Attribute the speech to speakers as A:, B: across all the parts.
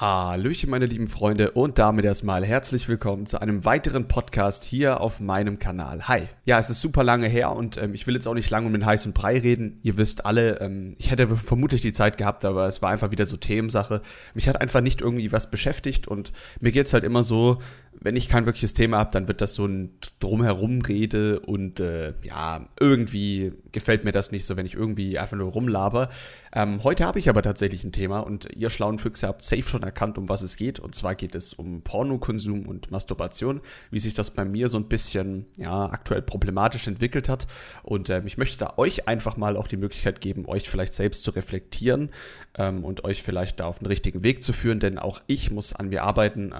A: Hallöchen, meine lieben Freunde, und damit erstmal herzlich willkommen zu einem weiteren Podcast hier auf meinem Kanal. Hi. Ja, es ist super lange her und ähm, ich will jetzt auch nicht lange um den heißen Brei reden. Ihr wisst alle, ähm, ich hätte vermutlich die Zeit gehabt, aber es war einfach wieder so Themensache. Mich hat einfach nicht irgendwie was beschäftigt und mir geht's halt immer so, wenn ich kein wirkliches Thema habe, dann wird das so ein Drumherum-Rede und äh, ja, irgendwie gefällt mir das nicht so, wenn ich irgendwie einfach nur rumlaber. Ähm, heute habe ich aber tatsächlich ein Thema und ihr schlauen Füchse habt safe schon erkannt, um was es geht. Und zwar geht es um Pornokonsum und Masturbation, wie sich das bei mir so ein bisschen ja, aktuell problematisch entwickelt hat. Und ähm, ich möchte da euch einfach mal auch die Möglichkeit geben, euch vielleicht selbst zu reflektieren ähm, und euch vielleicht da auf den richtigen Weg zu führen, denn auch ich muss an mir arbeiten.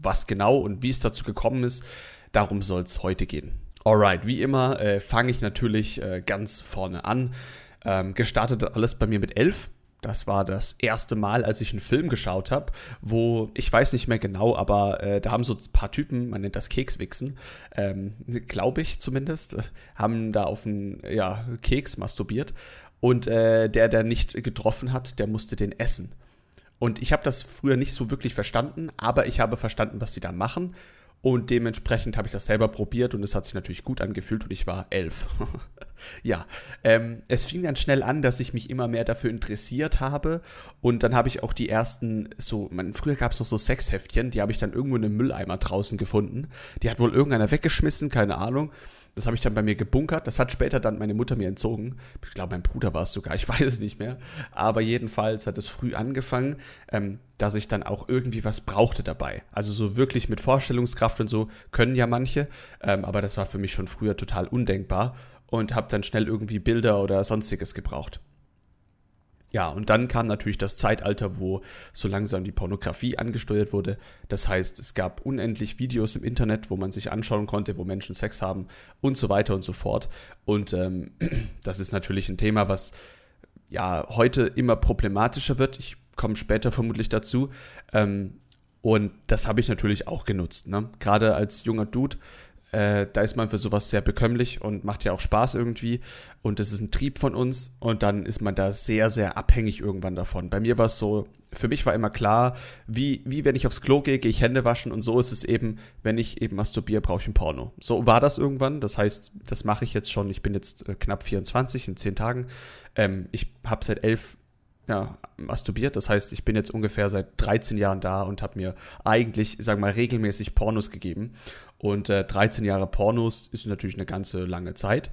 A: Was genau und wie es dazu gekommen ist, darum soll es heute gehen. Alright, wie immer äh, fange ich natürlich äh, ganz vorne an. Ähm, gestartet alles bei mir mit elf. Das war das erste Mal, als ich einen Film geschaut habe, wo, ich weiß nicht mehr genau, aber äh, da haben so ein paar Typen, man nennt das Kekswichsen, ähm, glaube ich zumindest, äh, haben da auf einen ja, Keks masturbiert. Und äh, der, der nicht getroffen hat, der musste den essen. Und ich habe das früher nicht so wirklich verstanden, aber ich habe verstanden, was sie da machen. Und dementsprechend habe ich das selber probiert und es hat sich natürlich gut angefühlt und ich war elf. ja, ähm, es fing dann schnell an, dass ich mich immer mehr dafür interessiert habe und dann habe ich auch die ersten, so, man, früher gab es noch so Sexheftchen, die habe ich dann irgendwo in einem Mülleimer draußen gefunden. Die hat wohl irgendeiner weggeschmissen, keine Ahnung. Das habe ich dann bei mir gebunkert. Das hat später dann meine Mutter mir entzogen. Ich glaube, mein Bruder war es sogar. Ich weiß es nicht mehr. Aber jedenfalls hat es früh angefangen, ähm, dass ich dann auch irgendwie was brauchte dabei. Also so wirklich mit Vorstellungskraft und so können ja manche. Ähm, aber das war für mich schon früher total undenkbar und habe dann schnell irgendwie Bilder oder sonstiges gebraucht. Ja, und dann kam natürlich das Zeitalter, wo so langsam die Pornografie angesteuert wurde. Das heißt, es gab unendlich Videos im Internet, wo man sich anschauen konnte, wo Menschen Sex haben und so weiter und so fort. Und ähm, das ist natürlich ein Thema, was ja heute immer problematischer wird. Ich komme später vermutlich dazu. Ähm, und das habe ich natürlich auch genutzt. Ne? Gerade als junger Dude äh, da ist man für sowas sehr bekömmlich und macht ja auch Spaß irgendwie. Und das ist ein Trieb von uns. Und dann ist man da sehr, sehr abhängig irgendwann davon. Bei mir war es so, für mich war immer klar, wie, wie wenn ich aufs Klo gehe, gehe ich Hände waschen. Und so ist es eben, wenn ich eben masturbiere, brauche ich ein Porno. So war das irgendwann. Das heißt, das mache ich jetzt schon. Ich bin jetzt äh, knapp 24 in 10 Tagen. Ähm, ich habe seit elf ja, masturbiert. Das heißt, ich bin jetzt ungefähr seit 13 Jahren da und habe mir eigentlich, sagen wir mal, regelmäßig Pornos gegeben. Und äh, 13 Jahre Pornos ist natürlich eine ganze lange Zeit.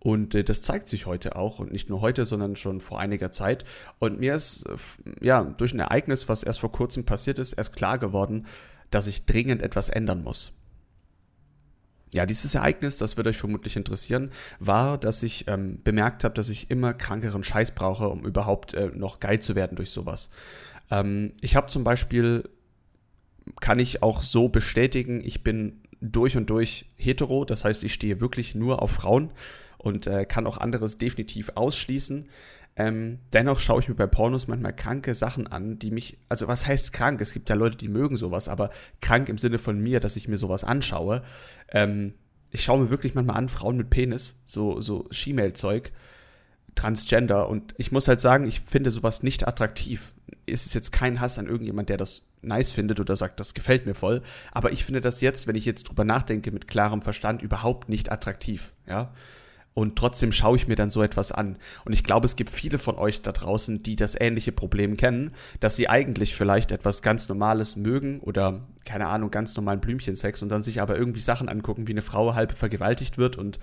A: Und äh, das zeigt sich heute auch und nicht nur heute, sondern schon vor einiger Zeit. Und mir ist äh, ja durch ein Ereignis, was erst vor kurzem passiert ist, erst klar geworden, dass ich dringend etwas ändern muss. Ja, dieses Ereignis, das wird euch vermutlich interessieren, war, dass ich ähm, bemerkt habe, dass ich immer krankeren Scheiß brauche, um überhaupt äh, noch geil zu werden durch sowas. Ähm, ich habe zum Beispiel, kann ich auch so bestätigen, ich bin durch und durch hetero, das heißt, ich stehe wirklich nur auf Frauen und äh, kann auch anderes definitiv ausschließen. Ähm, dennoch schaue ich mir bei Pornos manchmal kranke Sachen an, die mich, also was heißt krank? Es gibt ja Leute, die mögen sowas, aber krank im Sinne von mir, dass ich mir sowas anschaue. Ähm, ich schaue mir wirklich manchmal an, Frauen mit Penis, so, so She-Mail-Zeug, Transgender und ich muss halt sagen, ich finde sowas nicht attraktiv. Es ist jetzt kein Hass an irgendjemand, der das nice findet oder sagt, das gefällt mir voll. Aber ich finde das jetzt, wenn ich jetzt drüber nachdenke, mit klarem Verstand überhaupt nicht attraktiv, ja. Und trotzdem schaue ich mir dann so etwas an. Und ich glaube, es gibt viele von euch da draußen, die das ähnliche Problem kennen, dass sie eigentlich vielleicht etwas ganz Normales mögen oder, keine Ahnung, ganz normalen Blümchensex und dann sich aber irgendwie Sachen angucken, wie eine Frau halb vergewaltigt wird. Und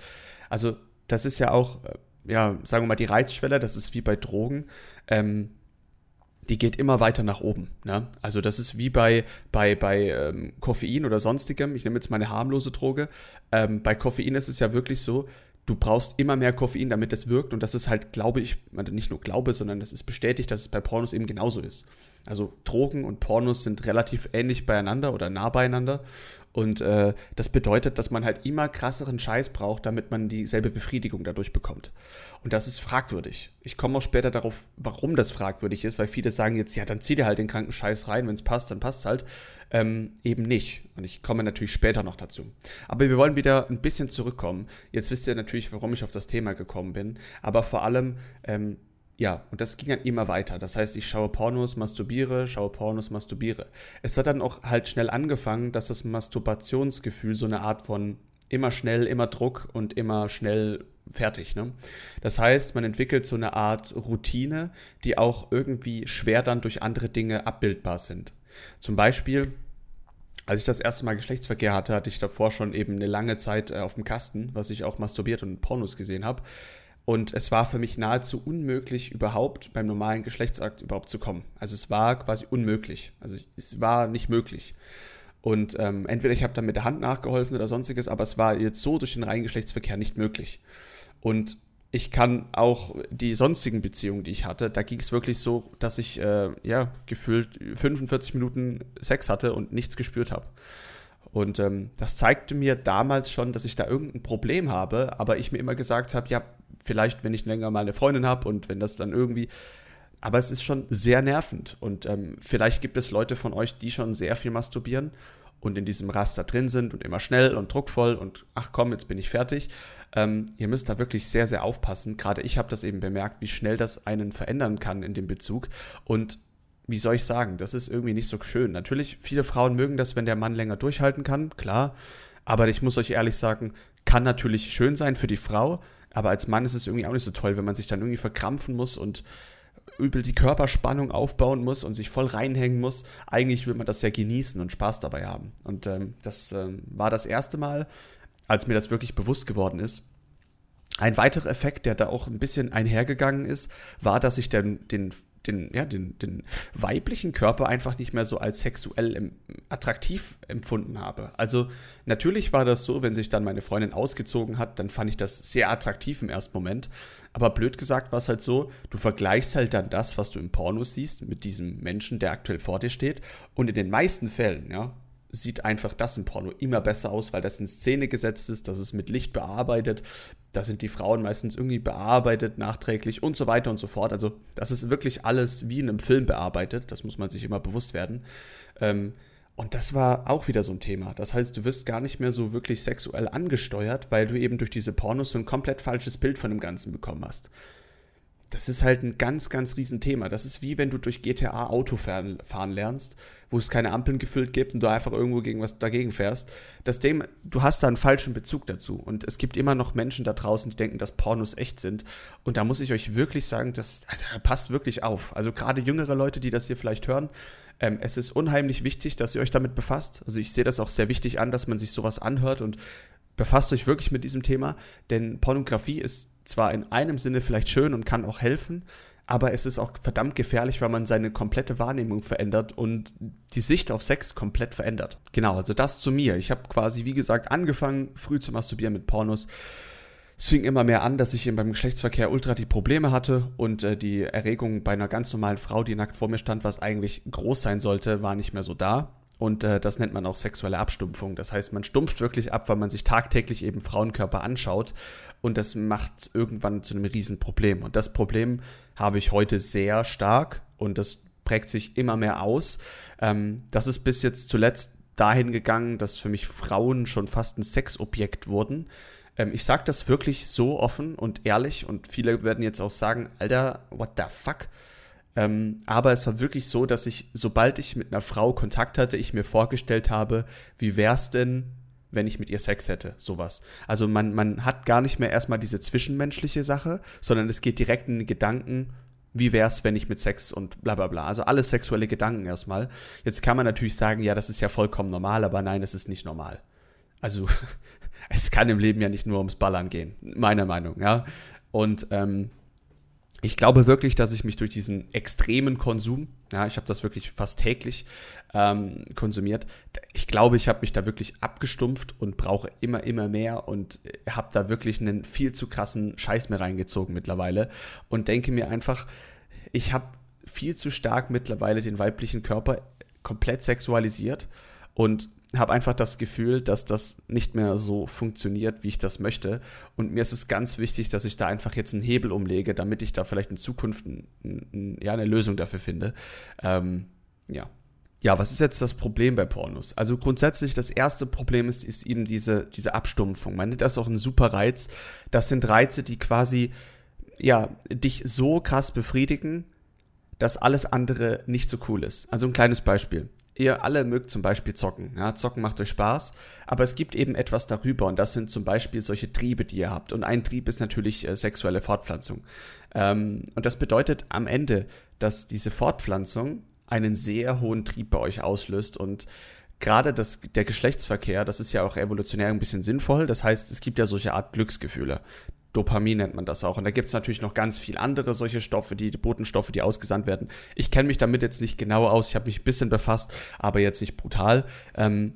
A: also, das ist ja auch, äh, ja, sagen wir mal, die Reizschwelle, das ist wie bei Drogen. Ähm, die geht immer weiter nach oben. Ne? Also das ist wie bei, bei, bei ähm, Koffein oder sonstigem. Ich nehme jetzt meine harmlose Droge. Ähm, bei Koffein ist es ja wirklich so, du brauchst immer mehr Koffein, damit es wirkt. Und das ist halt, glaube ich, nicht nur glaube, sondern das ist bestätigt, dass es bei Pornos eben genauso ist. Also Drogen und Pornos sind relativ ähnlich beieinander oder nah beieinander. Und äh, das bedeutet, dass man halt immer krasseren Scheiß braucht, damit man dieselbe Befriedigung dadurch bekommt. Und das ist fragwürdig. Ich komme auch später darauf, warum das fragwürdig ist, weil viele sagen jetzt, ja, dann zieh dir halt den kranken Scheiß rein, wenn es passt, dann passt halt. Ähm, eben nicht. Und ich komme natürlich später noch dazu. Aber wir wollen wieder ein bisschen zurückkommen. Jetzt wisst ihr natürlich, warum ich auf das Thema gekommen bin. Aber vor allem, ähm, ja, und das ging dann immer weiter. Das heißt, ich schaue Pornos, masturbiere, schaue Pornos, masturbiere. Es hat dann auch halt schnell angefangen, dass das Masturbationsgefühl so eine Art von immer schnell, immer Druck und immer schnell fertig. Ne? Das heißt, man entwickelt so eine Art Routine, die auch irgendwie schwer dann durch andere Dinge abbildbar sind. Zum Beispiel, als ich das erste Mal Geschlechtsverkehr hatte, hatte ich davor schon eben eine lange Zeit äh, auf dem Kasten, was ich auch masturbiert und Pornos gesehen habe. Und es war für mich nahezu unmöglich, überhaupt beim normalen Geschlechtsakt überhaupt zu kommen. Also es war quasi unmöglich. Also es war nicht möglich. Und ähm, entweder ich habe dann mit der Hand nachgeholfen oder sonstiges, aber es war jetzt so durch den reinen Geschlechtsverkehr nicht möglich. Und ich kann auch die sonstigen Beziehungen, die ich hatte, da ging es wirklich so, dass ich äh, ja gefühlt 45 Minuten Sex hatte und nichts gespürt habe. Und ähm, das zeigte mir damals schon, dass ich da irgendein Problem habe, aber ich mir immer gesagt habe, ja, vielleicht, wenn ich länger mal eine Freundin habe und wenn das dann irgendwie. Aber es ist schon sehr nervend. Und ähm, vielleicht gibt es Leute von euch, die schon sehr viel masturbieren und in diesem Raster drin sind und immer schnell und druckvoll und ach komm, jetzt bin ich fertig. Ähm, ihr müsst da wirklich sehr, sehr aufpassen. Gerade ich habe das eben bemerkt, wie schnell das einen verändern kann in dem Bezug. Und wie soll ich sagen, das ist irgendwie nicht so schön. Natürlich, viele Frauen mögen das, wenn der Mann länger durchhalten kann, klar. Aber ich muss euch ehrlich sagen, kann natürlich schön sein für die Frau, aber als Mann ist es irgendwie auch nicht so toll, wenn man sich dann irgendwie verkrampfen muss und übel die Körperspannung aufbauen muss und sich voll reinhängen muss. Eigentlich will man das ja genießen und Spaß dabei haben. Und ähm, das ähm, war das erste Mal, als mir das wirklich bewusst geworden ist. Ein weiterer Effekt, der da auch ein bisschen einhergegangen ist, war, dass ich dann den den, ja, den, den weiblichen Körper einfach nicht mehr so als sexuell em attraktiv empfunden habe. Also natürlich war das so, wenn sich dann meine Freundin ausgezogen hat, dann fand ich das sehr attraktiv im ersten Moment. Aber blöd gesagt war es halt so, du vergleichst halt dann das, was du im Porno siehst, mit diesem Menschen, der aktuell vor dir steht. Und in den meisten Fällen, ja, sieht einfach das im Porno immer besser aus, weil das in Szene gesetzt ist, das ist mit Licht bearbeitet, da sind die Frauen meistens irgendwie bearbeitet, nachträglich und so weiter und so fort. Also das ist wirklich alles wie in einem Film bearbeitet, das muss man sich immer bewusst werden. Ähm, und das war auch wieder so ein Thema. Das heißt, du wirst gar nicht mehr so wirklich sexuell angesteuert, weil du eben durch diese Pornos so ein komplett falsches Bild von dem Ganzen bekommen hast das ist halt ein ganz, ganz Riesenthema. Das ist wie wenn du durch GTA Auto fahren, fahren lernst, wo es keine Ampeln gefüllt gibt und du einfach irgendwo gegen was dagegen fährst. Das Thema, du hast da einen falschen Bezug dazu. Und es gibt immer noch Menschen da draußen, die denken, dass Pornos echt sind. Und da muss ich euch wirklich sagen, das, das also, passt wirklich auf. Also gerade jüngere Leute, die das hier vielleicht hören, ähm, es ist unheimlich wichtig, dass ihr euch damit befasst. Also ich sehe das auch sehr wichtig an, dass man sich sowas anhört und befasst euch wirklich mit diesem Thema, denn Pornografie ist zwar in einem Sinne vielleicht schön und kann auch helfen, aber es ist auch verdammt gefährlich, weil man seine komplette Wahrnehmung verändert und die Sicht auf Sex komplett verändert. Genau, also das zu mir. Ich habe quasi, wie gesagt, angefangen, früh zu masturbieren mit Pornos. Es fing immer mehr an, dass ich beim Geschlechtsverkehr ultra die Probleme hatte und äh, die Erregung bei einer ganz normalen Frau, die nackt vor mir stand, was eigentlich groß sein sollte, war nicht mehr so da. Und äh, das nennt man auch sexuelle Abstumpfung. Das heißt, man stumpft wirklich ab, weil man sich tagtäglich eben Frauenkörper anschaut. Und das macht es irgendwann zu einem Riesenproblem. Und das Problem habe ich heute sehr stark und das prägt sich immer mehr aus. Ähm, das ist bis jetzt zuletzt dahin gegangen, dass für mich Frauen schon fast ein Sexobjekt wurden. Ähm, ich sage das wirklich so offen und ehrlich und viele werden jetzt auch sagen, Alter, what the fuck? Ähm, aber es war wirklich so, dass ich, sobald ich mit einer Frau Kontakt hatte, ich mir vorgestellt habe, wie wär's denn, wenn ich mit ihr Sex hätte, sowas. Also man, man hat gar nicht mehr erstmal diese zwischenmenschliche Sache, sondern es geht direkt in den Gedanken, wie wär's, wenn ich mit Sex und bla bla bla. Also alle sexuelle Gedanken erstmal. Jetzt kann man natürlich sagen, ja, das ist ja vollkommen normal, aber nein, das ist nicht normal. Also es kann im Leben ja nicht nur ums Ballern gehen, meiner Meinung, ja. Und ähm, ich glaube wirklich, dass ich mich durch diesen extremen Konsum, ja, ich habe das wirklich fast täglich ähm, konsumiert, ich glaube, ich habe mich da wirklich abgestumpft und brauche immer, immer mehr und habe da wirklich einen viel zu krassen Scheiß mehr reingezogen mittlerweile und denke mir einfach, ich habe viel zu stark mittlerweile den weiblichen Körper komplett sexualisiert und habe einfach das Gefühl, dass das nicht mehr so funktioniert, wie ich das möchte. Und mir ist es ganz wichtig, dass ich da einfach jetzt einen Hebel umlege, damit ich da vielleicht in Zukunft ein, ein, ja, eine Lösung dafür finde. Ähm, ja. Ja, was ist jetzt das Problem bei Pornos? Also grundsätzlich das erste Problem ist, ist eben diese, diese Abstumpfung. Man nennt das auch einen super Reiz. Das sind Reize, die quasi ja, dich so krass befriedigen, dass alles andere nicht so cool ist. Also ein kleines Beispiel. Ihr alle mögt zum Beispiel zocken. Ja, zocken macht euch Spaß, aber es gibt eben etwas darüber und das sind zum Beispiel solche Triebe, die ihr habt. Und ein Trieb ist natürlich äh, sexuelle Fortpflanzung. Ähm, und das bedeutet am Ende, dass diese Fortpflanzung einen sehr hohen Trieb bei euch auslöst und gerade das, der Geschlechtsverkehr, das ist ja auch evolutionär ein bisschen sinnvoll. Das heißt, es gibt ja solche Art Glücksgefühle. Dopamin nennt man das auch. Und da gibt es natürlich noch ganz viel andere solche Stoffe, die, Botenstoffe, die ausgesandt werden. Ich kenne mich damit jetzt nicht genau aus, ich habe mich ein bisschen befasst, aber jetzt nicht brutal. Ähm,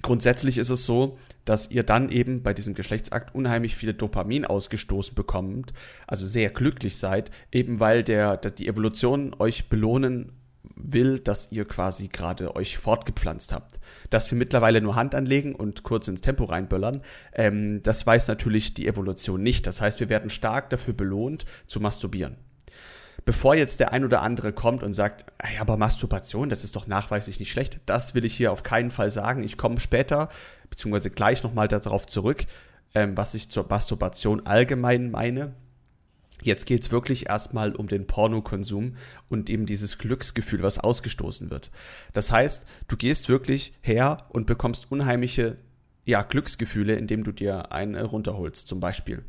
A: grundsätzlich ist es so, dass ihr dann eben bei diesem Geschlechtsakt unheimlich viele Dopamin ausgestoßen bekommt, also sehr glücklich seid, eben weil der die Evolution euch belohnen will, dass ihr quasi gerade euch fortgepflanzt habt. Dass wir mittlerweile nur Hand anlegen und kurz ins Tempo reinböllern, ähm, das weiß natürlich die Evolution nicht. Das heißt, wir werden stark dafür belohnt, zu masturbieren. Bevor jetzt der ein oder andere kommt und sagt, hey, aber Masturbation, das ist doch nachweislich nicht schlecht, das will ich hier auf keinen Fall sagen. Ich komme später, beziehungsweise gleich nochmal darauf zurück, ähm, was ich zur Masturbation allgemein meine. Jetzt geht es wirklich erstmal um den Pornokonsum und eben dieses Glücksgefühl, was ausgestoßen wird. Das heißt, du gehst wirklich her und bekommst unheimliche ja, Glücksgefühle, indem du dir einen runterholst, zum Beispiel.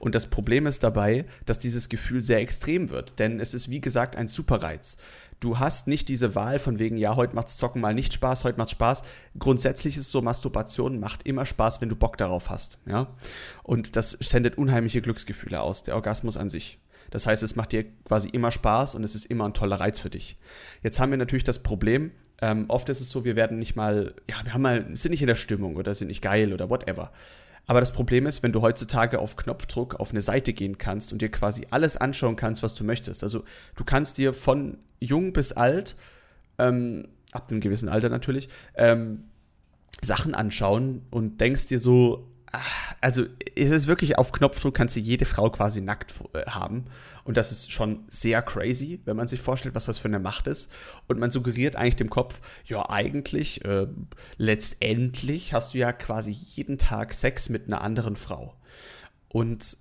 A: Und das Problem ist dabei, dass dieses Gefühl sehr extrem wird, denn es ist wie gesagt ein Superreiz du hast nicht diese Wahl von wegen, ja, heute macht's Zocken mal nicht Spaß, heute macht's Spaß. Grundsätzlich ist so, Masturbation macht immer Spaß, wenn du Bock darauf hast, ja. Und das sendet unheimliche Glücksgefühle aus, der Orgasmus an sich. Das heißt, es macht dir quasi immer Spaß und es ist immer ein toller Reiz für dich. Jetzt haben wir natürlich das Problem, ähm, oft ist es so, wir werden nicht mal, ja, wir haben mal, sind nicht in der Stimmung oder sind nicht geil oder whatever. Aber das Problem ist, wenn du heutzutage auf Knopfdruck auf eine Seite gehen kannst und dir quasi alles anschauen kannst, was du möchtest. Also du kannst dir von jung bis alt, ähm, ab einem gewissen Alter natürlich, ähm, Sachen anschauen und denkst dir so, also es ist wirklich auf Knopfdruck kannst du jede Frau quasi nackt äh, haben. Und das ist schon sehr crazy, wenn man sich vorstellt, was das für eine Macht ist. Und man suggeriert eigentlich dem Kopf, ja eigentlich äh, letztendlich hast du ja quasi jeden Tag Sex mit einer anderen Frau. Und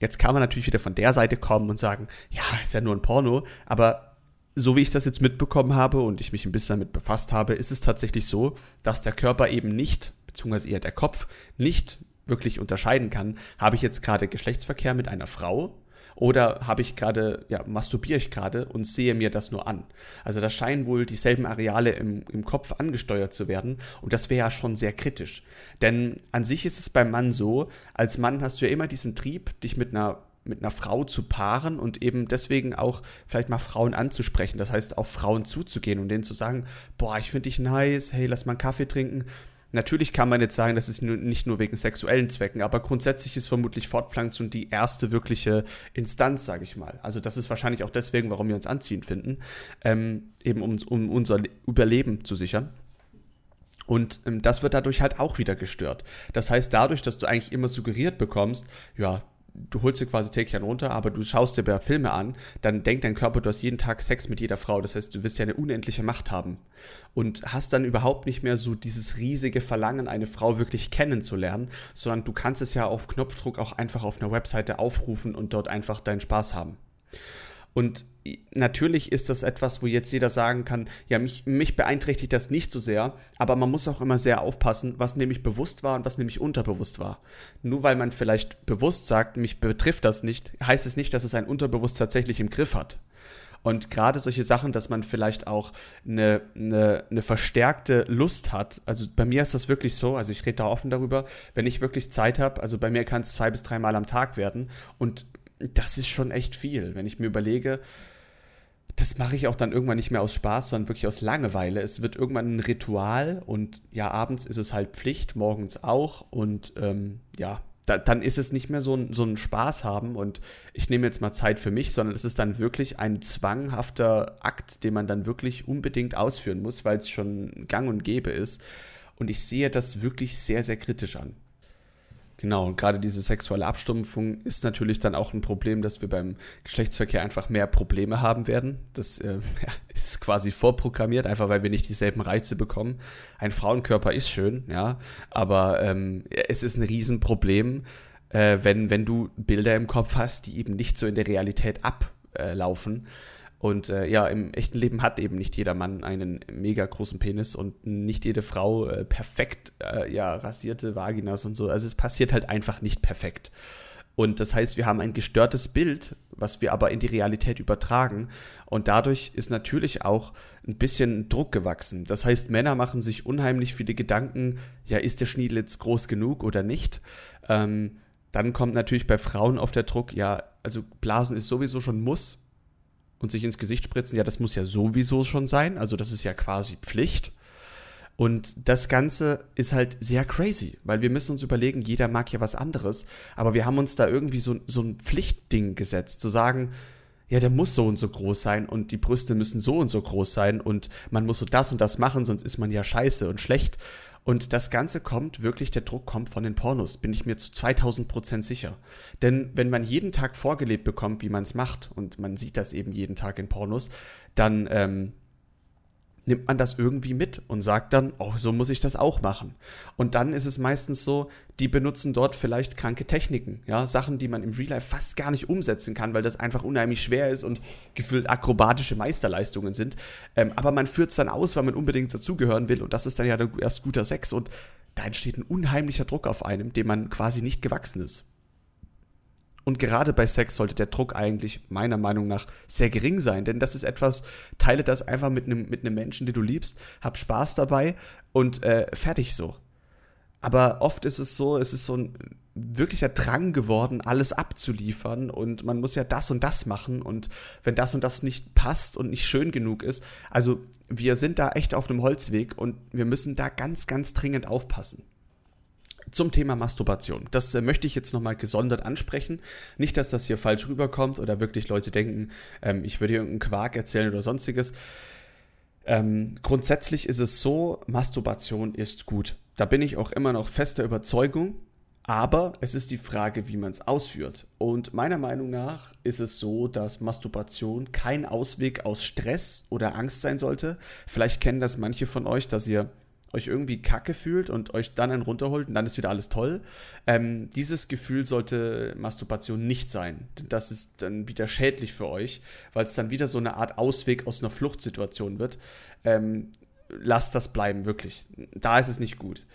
A: jetzt kann man natürlich wieder von der Seite kommen und sagen, ja ist ja nur ein Porno, aber so wie ich das jetzt mitbekommen habe und ich mich ein bisschen damit befasst habe, ist es tatsächlich so, dass der Körper eben nicht, beziehungsweise eher der Kopf, nicht wirklich unterscheiden kann, habe ich jetzt gerade Geschlechtsverkehr mit einer Frau oder habe ich gerade, ja, masturbiere ich gerade und sehe mir das nur an. Also da scheinen wohl dieselben Areale im, im Kopf angesteuert zu werden und das wäre ja schon sehr kritisch. Denn an sich ist es beim Mann so, als Mann hast du ja immer diesen Trieb, dich mit einer mit einer Frau zu paaren und eben deswegen auch vielleicht mal Frauen anzusprechen. Das heißt, auf Frauen zuzugehen und denen zu sagen, boah, ich finde dich nice, hey, lass mal einen Kaffee trinken. Natürlich kann man jetzt sagen, das ist nicht nur wegen sexuellen Zwecken, aber grundsätzlich ist vermutlich Fortpflanzung die erste wirkliche Instanz, sage ich mal. Also das ist wahrscheinlich auch deswegen, warum wir uns anziehen finden, ähm, eben um, um unser Überleben zu sichern. Und ähm, das wird dadurch halt auch wieder gestört. Das heißt, dadurch, dass du eigentlich immer suggeriert bekommst, ja, du holst dir quasi Tägchen runter, aber du schaust dir Filme an, dann denkt dein Körper, du hast jeden Tag Sex mit jeder Frau. Das heißt, du wirst ja eine unendliche Macht haben. Und hast dann überhaupt nicht mehr so dieses riesige Verlangen, eine Frau wirklich kennenzulernen, sondern du kannst es ja auf Knopfdruck auch einfach auf einer Webseite aufrufen und dort einfach deinen Spaß haben. Und natürlich ist das etwas, wo jetzt jeder sagen kann, ja, mich, mich beeinträchtigt das nicht so sehr, aber man muss auch immer sehr aufpassen, was nämlich bewusst war und was nämlich unterbewusst war. Nur weil man vielleicht bewusst sagt, mich betrifft das nicht, heißt es nicht, dass es ein Unterbewusst tatsächlich im Griff hat. Und gerade solche Sachen, dass man vielleicht auch eine, eine, eine verstärkte Lust hat. Also bei mir ist das wirklich so, also ich rede da offen darüber, wenn ich wirklich Zeit habe, also bei mir kann es zwei bis dreimal am Tag werden. Und das ist schon echt viel. Wenn ich mir überlege, das mache ich auch dann irgendwann nicht mehr aus Spaß, sondern wirklich aus Langeweile. Es wird irgendwann ein Ritual und ja, abends ist es halt Pflicht, morgens auch und ähm, ja, da, dann ist es nicht mehr so ein, so ein Spaß haben und ich nehme jetzt mal Zeit für mich, sondern es ist dann wirklich ein zwanghafter Akt, den man dann wirklich unbedingt ausführen muss, weil es schon gang und gäbe ist. Und ich sehe das wirklich sehr, sehr kritisch an. Genau, und gerade diese sexuelle Abstumpfung ist natürlich dann auch ein Problem, dass wir beim Geschlechtsverkehr einfach mehr Probleme haben werden. Das äh, ja, ist quasi vorprogrammiert, einfach weil wir nicht dieselben Reize bekommen. Ein Frauenkörper ist schön, ja, aber ähm, es ist ein Riesenproblem, äh, wenn, wenn du Bilder im Kopf hast, die eben nicht so in der Realität ablaufen. Und äh, ja, im echten Leben hat eben nicht jeder Mann einen mega großen Penis und nicht jede Frau äh, perfekt äh, ja, rasierte Vaginas und so. Also es passiert halt einfach nicht perfekt. Und das heißt, wir haben ein gestörtes Bild, was wir aber in die Realität übertragen. Und dadurch ist natürlich auch ein bisschen Druck gewachsen. Das heißt, Männer machen sich unheimlich viele Gedanken, ja, ist der Schniedel jetzt groß genug oder nicht? Ähm, dann kommt natürlich bei Frauen auf der Druck, ja, also Blasen ist sowieso schon Muss und sich ins Gesicht spritzen, ja, das muss ja sowieso schon sein. Also das ist ja quasi Pflicht. Und das Ganze ist halt sehr crazy, weil wir müssen uns überlegen, jeder mag ja was anderes, aber wir haben uns da irgendwie so, so ein Pflichtding gesetzt, zu sagen, ja, der muss so und so groß sein und die Brüste müssen so und so groß sein und man muss so das und das machen, sonst ist man ja scheiße und schlecht. Und das Ganze kommt, wirklich der Druck kommt von den Pornos, bin ich mir zu 2000 Prozent sicher. Denn wenn man jeden Tag vorgelebt bekommt, wie man es macht, und man sieht das eben jeden Tag in Pornos, dann ähm, nimmt man das irgendwie mit und sagt dann, oh, so muss ich das auch machen. Und dann ist es meistens so, die benutzen dort vielleicht kranke Techniken, ja, Sachen, die man im Real Life fast gar nicht umsetzen kann, weil das einfach unheimlich schwer ist und gefühlt akrobatische Meisterleistungen sind. Ähm, aber man führt es dann aus, weil man unbedingt dazugehören will und das ist dann ja erst guter Sex und da entsteht ein unheimlicher Druck auf einem, dem man quasi nicht gewachsen ist. Und gerade bei Sex sollte der Druck eigentlich meiner Meinung nach sehr gering sein, denn das ist etwas, teile das einfach mit einem mit Menschen, den du liebst, hab Spaß dabei und äh, fertig so. Aber oft ist es so, es ist so ein wirklicher Drang geworden, alles abzuliefern und man muss ja das und das machen und wenn das und das nicht passt und nicht schön genug ist, also wir sind da echt auf einem Holzweg und wir müssen da ganz, ganz dringend aufpassen zum Thema Masturbation. Das äh, möchte ich jetzt nochmal gesondert ansprechen. Nicht, dass das hier falsch rüberkommt oder wirklich Leute denken, ähm, ich würde irgendeinen Quark erzählen oder sonstiges. Ähm, grundsätzlich ist es so, Masturbation ist gut. Da bin ich auch immer noch fester Überzeugung. Aber es ist die Frage, wie man es ausführt. Und meiner Meinung nach ist es so, dass Masturbation kein Ausweg aus Stress oder Angst sein sollte. Vielleicht kennen das manche von euch, dass ihr euch irgendwie kacke fühlt und euch dann einen runterholt und dann ist wieder alles toll. Ähm, dieses Gefühl sollte Masturbation nicht sein. Denn das ist dann wieder schädlich für euch, weil es dann wieder so eine Art Ausweg aus einer Fluchtsituation wird. Ähm, lasst das bleiben, wirklich. Da ist es nicht gut.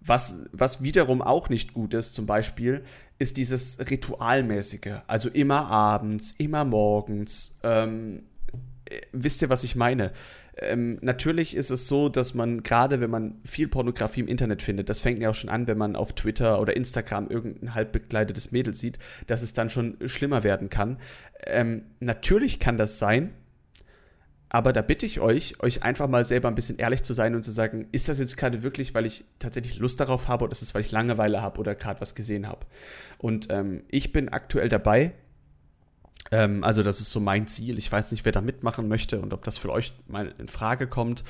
A: Was, was wiederum auch nicht gut ist, zum Beispiel, ist dieses Ritualmäßige. Also immer abends, immer morgens. Ähm, äh, wisst ihr, was ich meine? Ähm, natürlich ist es so, dass man gerade, wenn man viel Pornografie im Internet findet, das fängt ja auch schon an, wenn man auf Twitter oder Instagram irgendein halb bekleidetes Mädel sieht, dass es dann schon schlimmer werden kann. Ähm, natürlich kann das sein, aber da bitte ich euch, euch einfach mal selber ein bisschen ehrlich zu sein und zu sagen, ist das jetzt gerade wirklich, weil ich tatsächlich Lust darauf habe oder ist es, weil ich Langeweile habe oder gerade was gesehen habe? Und ähm, ich bin aktuell dabei, ähm, also das ist so mein Ziel. Ich weiß nicht, wer da mitmachen möchte und ob das für euch mal in Frage kommt.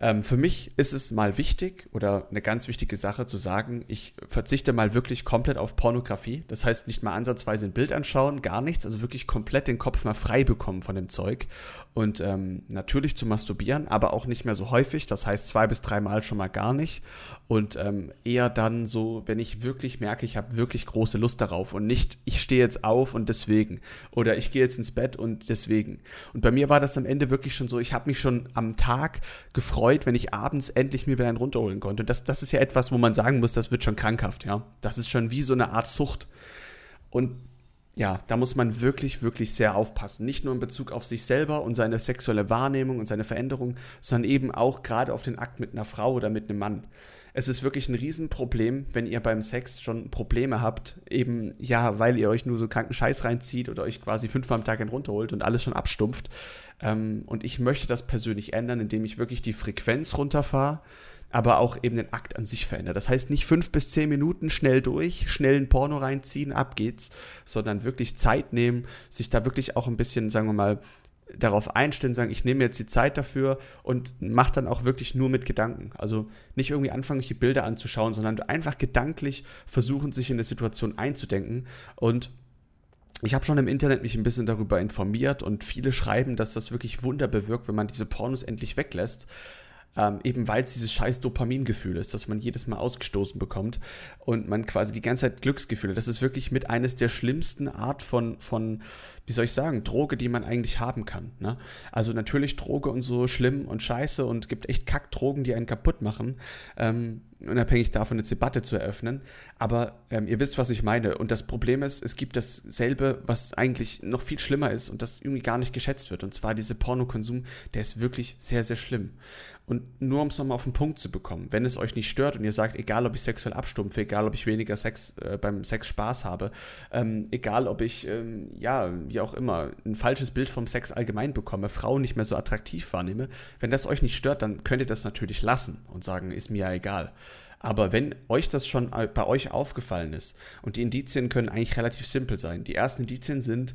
A: Ähm, für mich ist es mal wichtig oder eine ganz wichtige Sache zu sagen, ich verzichte mal wirklich komplett auf Pornografie. Das heißt nicht mal ansatzweise ein Bild anschauen, gar nichts, also wirklich komplett den Kopf mal frei bekommen von dem Zeug. Und ähm, natürlich zu masturbieren, aber auch nicht mehr so häufig. Das heißt zwei bis dreimal schon mal gar nicht. Und ähm, eher dann so, wenn ich wirklich merke, ich habe wirklich große Lust darauf und nicht, ich stehe jetzt auf und deswegen. Oder ich gehe jetzt ins Bett und deswegen. Und bei mir war das am Ende wirklich schon so, ich habe mich schon am Tag gefreut, wenn ich abends endlich mir wieder einen runterholen konnte. Und das, das ist ja etwas, wo man sagen muss, das wird schon krankhaft, ja. Das ist schon wie so eine Art Sucht. Und ja, da muss man wirklich, wirklich sehr aufpassen. Nicht nur in Bezug auf sich selber und seine sexuelle Wahrnehmung und seine Veränderung, sondern eben auch gerade auf den Akt mit einer Frau oder mit einem Mann. Es ist wirklich ein Riesenproblem, wenn ihr beim Sex schon Probleme habt, eben ja, weil ihr euch nur so kranken Scheiß reinzieht oder euch quasi fünfmal am Tag einen runterholt und alles schon abstumpft. Ähm, und ich möchte das persönlich ändern, indem ich wirklich die Frequenz runterfahre aber auch eben den Akt an sich verändert. Das heißt nicht fünf bis zehn Minuten schnell durch, schnell ein Porno reinziehen, ab geht's, sondern wirklich Zeit nehmen, sich da wirklich auch ein bisschen, sagen wir mal, darauf einstellen, sagen, ich nehme jetzt die Zeit dafür und mache dann auch wirklich nur mit Gedanken. Also nicht irgendwie anfangen, die Bilder anzuschauen, sondern einfach gedanklich versuchen, sich in eine Situation einzudenken. Und ich habe schon im Internet mich ein bisschen darüber informiert und viele schreiben, dass das wirklich Wunder bewirkt, wenn man diese Pornos endlich weglässt. Ähm, eben weil es dieses scheiß Dopamingefühl ist, das man jedes Mal ausgestoßen bekommt und man quasi die ganze Zeit Glücksgefühle. Das ist wirklich mit eines der schlimmsten Art von, von wie soll ich sagen, Droge, die man eigentlich haben kann. Ne? Also natürlich Droge und so schlimm und scheiße und gibt echt Kackdrogen, die einen kaputt machen. Ähm, unabhängig davon eine Debatte zu eröffnen. Aber ähm, ihr wisst, was ich meine. Und das Problem ist, es gibt dasselbe, was eigentlich noch viel schlimmer ist und das irgendwie gar nicht geschätzt wird. Und zwar dieser Pornokonsum, der ist wirklich sehr, sehr schlimm. Und nur um es nochmal auf den Punkt zu bekommen, wenn es euch nicht stört und ihr sagt, egal ob ich sexuell abstumpfe, egal ob ich weniger Sex äh, beim Sex Spaß habe, ähm, egal ob ich, ähm, ja, wie auch immer, ein falsches Bild vom Sex allgemein bekomme, Frauen nicht mehr so attraktiv wahrnehme, wenn das euch nicht stört, dann könnt ihr das natürlich lassen und sagen, ist mir ja egal. Aber wenn euch das schon bei euch aufgefallen ist und die Indizien können eigentlich relativ simpel sein. Die ersten Indizien sind,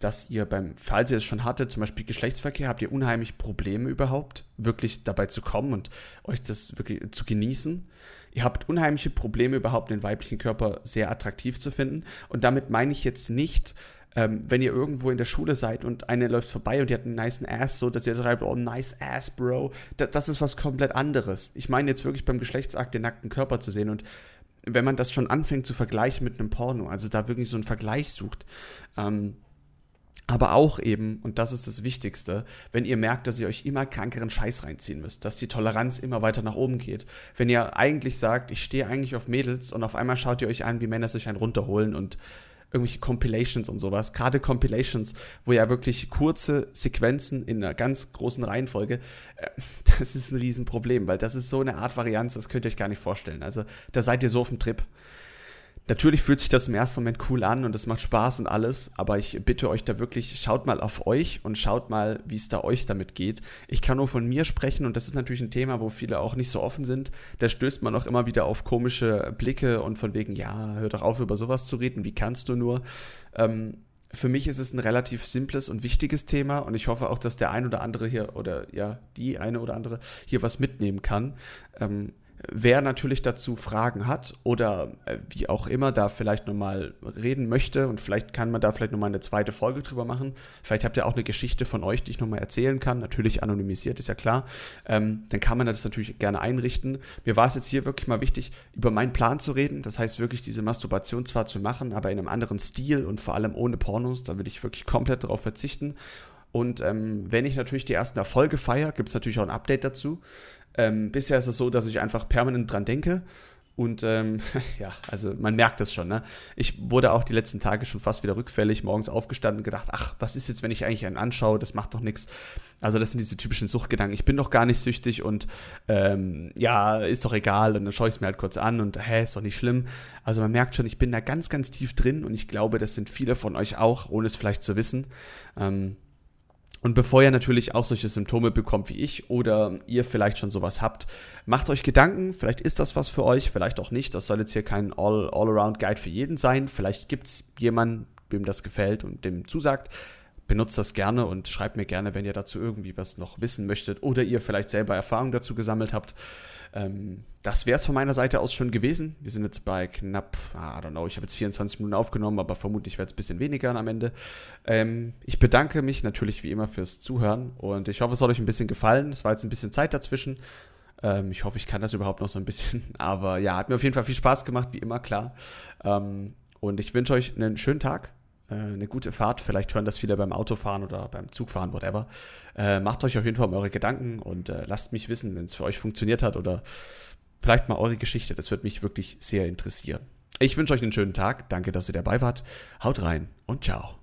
A: dass ihr beim, falls ihr es schon hattet, zum Beispiel Geschlechtsverkehr, habt ihr unheimlich Probleme überhaupt, wirklich dabei zu kommen und euch das wirklich zu genießen. Ihr habt unheimliche Probleme überhaupt, den weiblichen Körper sehr attraktiv zu finden. Und damit meine ich jetzt nicht, ähm, wenn ihr irgendwo in der Schule seid und eine läuft vorbei und die hat einen nice Ass, so dass ihr schreibt, oh, nice Ass, Bro. Das, das ist was komplett anderes. Ich meine jetzt wirklich beim Geschlechtsakt den nackten Körper zu sehen und wenn man das schon anfängt zu vergleichen mit einem Porno, also da wirklich so einen Vergleich sucht, ähm, aber auch eben, und das ist das Wichtigste, wenn ihr merkt, dass ihr euch immer krankeren Scheiß reinziehen müsst, dass die Toleranz immer weiter nach oben geht. Wenn ihr eigentlich sagt, ich stehe eigentlich auf Mädels und auf einmal schaut ihr euch an, wie Männer sich einen runterholen und irgendwelche Compilations und sowas, gerade Compilations, wo ja wirklich kurze Sequenzen in einer ganz großen Reihenfolge, äh, das ist ein Riesenproblem, weil das ist so eine Art Varianz, das könnt ihr euch gar nicht vorstellen. Also da seid ihr so auf dem Trip. Natürlich fühlt sich das im ersten Moment cool an und es macht Spaß und alles, aber ich bitte euch da wirklich, schaut mal auf euch und schaut mal, wie es da euch damit geht. Ich kann nur von mir sprechen und das ist natürlich ein Thema, wo viele auch nicht so offen sind. Da stößt man auch immer wieder auf komische Blicke und von wegen, ja, hör doch auf, über sowas zu reden, wie kannst du nur? Ähm, für mich ist es ein relativ simples und wichtiges Thema und ich hoffe auch, dass der ein oder andere hier oder ja, die eine oder andere hier was mitnehmen kann. Ähm, Wer natürlich dazu Fragen hat oder äh, wie auch immer da vielleicht nochmal reden möchte und vielleicht kann man da vielleicht nochmal eine zweite Folge drüber machen. Vielleicht habt ihr auch eine Geschichte von euch, die ich nochmal erzählen kann. Natürlich anonymisiert, ist ja klar. Ähm, dann kann man das natürlich gerne einrichten. Mir war es jetzt hier wirklich mal wichtig, über meinen Plan zu reden. Das heißt wirklich diese Masturbation zwar zu machen, aber in einem anderen Stil und vor allem ohne Pornos. Da will ich wirklich komplett darauf verzichten. Und ähm, wenn ich natürlich die ersten Erfolge feiere, gibt es natürlich auch ein Update dazu. Ähm, bisher ist es so, dass ich einfach permanent dran denke. Und ähm, ja, also man merkt es schon. Ne? Ich wurde auch die letzten Tage schon fast wieder rückfällig, morgens aufgestanden und gedacht, ach, was ist jetzt, wenn ich eigentlich einen anschaue? Das macht doch nichts. Also das sind diese typischen Suchtgedanken. Ich bin doch gar nicht süchtig und ähm, ja, ist doch egal. Und dann schaue ich es mir halt kurz an und hä, ist doch nicht schlimm. Also man merkt schon, ich bin da ganz, ganz tief drin und ich glaube, das sind viele von euch auch, ohne es vielleicht zu wissen. Ähm, und bevor ihr natürlich auch solche Symptome bekommt wie ich oder ihr vielleicht schon sowas habt, macht euch Gedanken, vielleicht ist das was für euch, vielleicht auch nicht. Das soll jetzt hier kein All-Around-Guide All für jeden sein. Vielleicht gibt es jemanden, dem das gefällt und dem zusagt. Benutzt das gerne und schreibt mir gerne, wenn ihr dazu irgendwie was noch wissen möchtet oder ihr vielleicht selber Erfahrungen dazu gesammelt habt. Ähm, das wäre es von meiner Seite aus schon gewesen. Wir sind jetzt bei knapp, ah, I don't know, ich habe jetzt 24 Minuten aufgenommen, aber vermutlich wird es ein bisschen weniger am Ende. Ähm, ich bedanke mich natürlich wie immer fürs Zuhören und ich hoffe, es hat euch ein bisschen gefallen. Es war jetzt ein bisschen Zeit dazwischen. Ähm, ich hoffe, ich kann das überhaupt noch so ein bisschen. Aber ja, hat mir auf jeden Fall viel Spaß gemacht, wie immer, klar. Ähm, und ich wünsche euch einen schönen Tag eine gute Fahrt. Vielleicht hören das viele beim Autofahren oder beim Zugfahren, whatever. Äh, macht euch auf jeden Fall um eure Gedanken und äh, lasst mich wissen, wenn es für euch funktioniert hat oder vielleicht mal eure Geschichte. Das würde mich wirklich sehr interessieren. Ich wünsche euch einen schönen Tag. Danke, dass ihr dabei wart. Haut rein und ciao.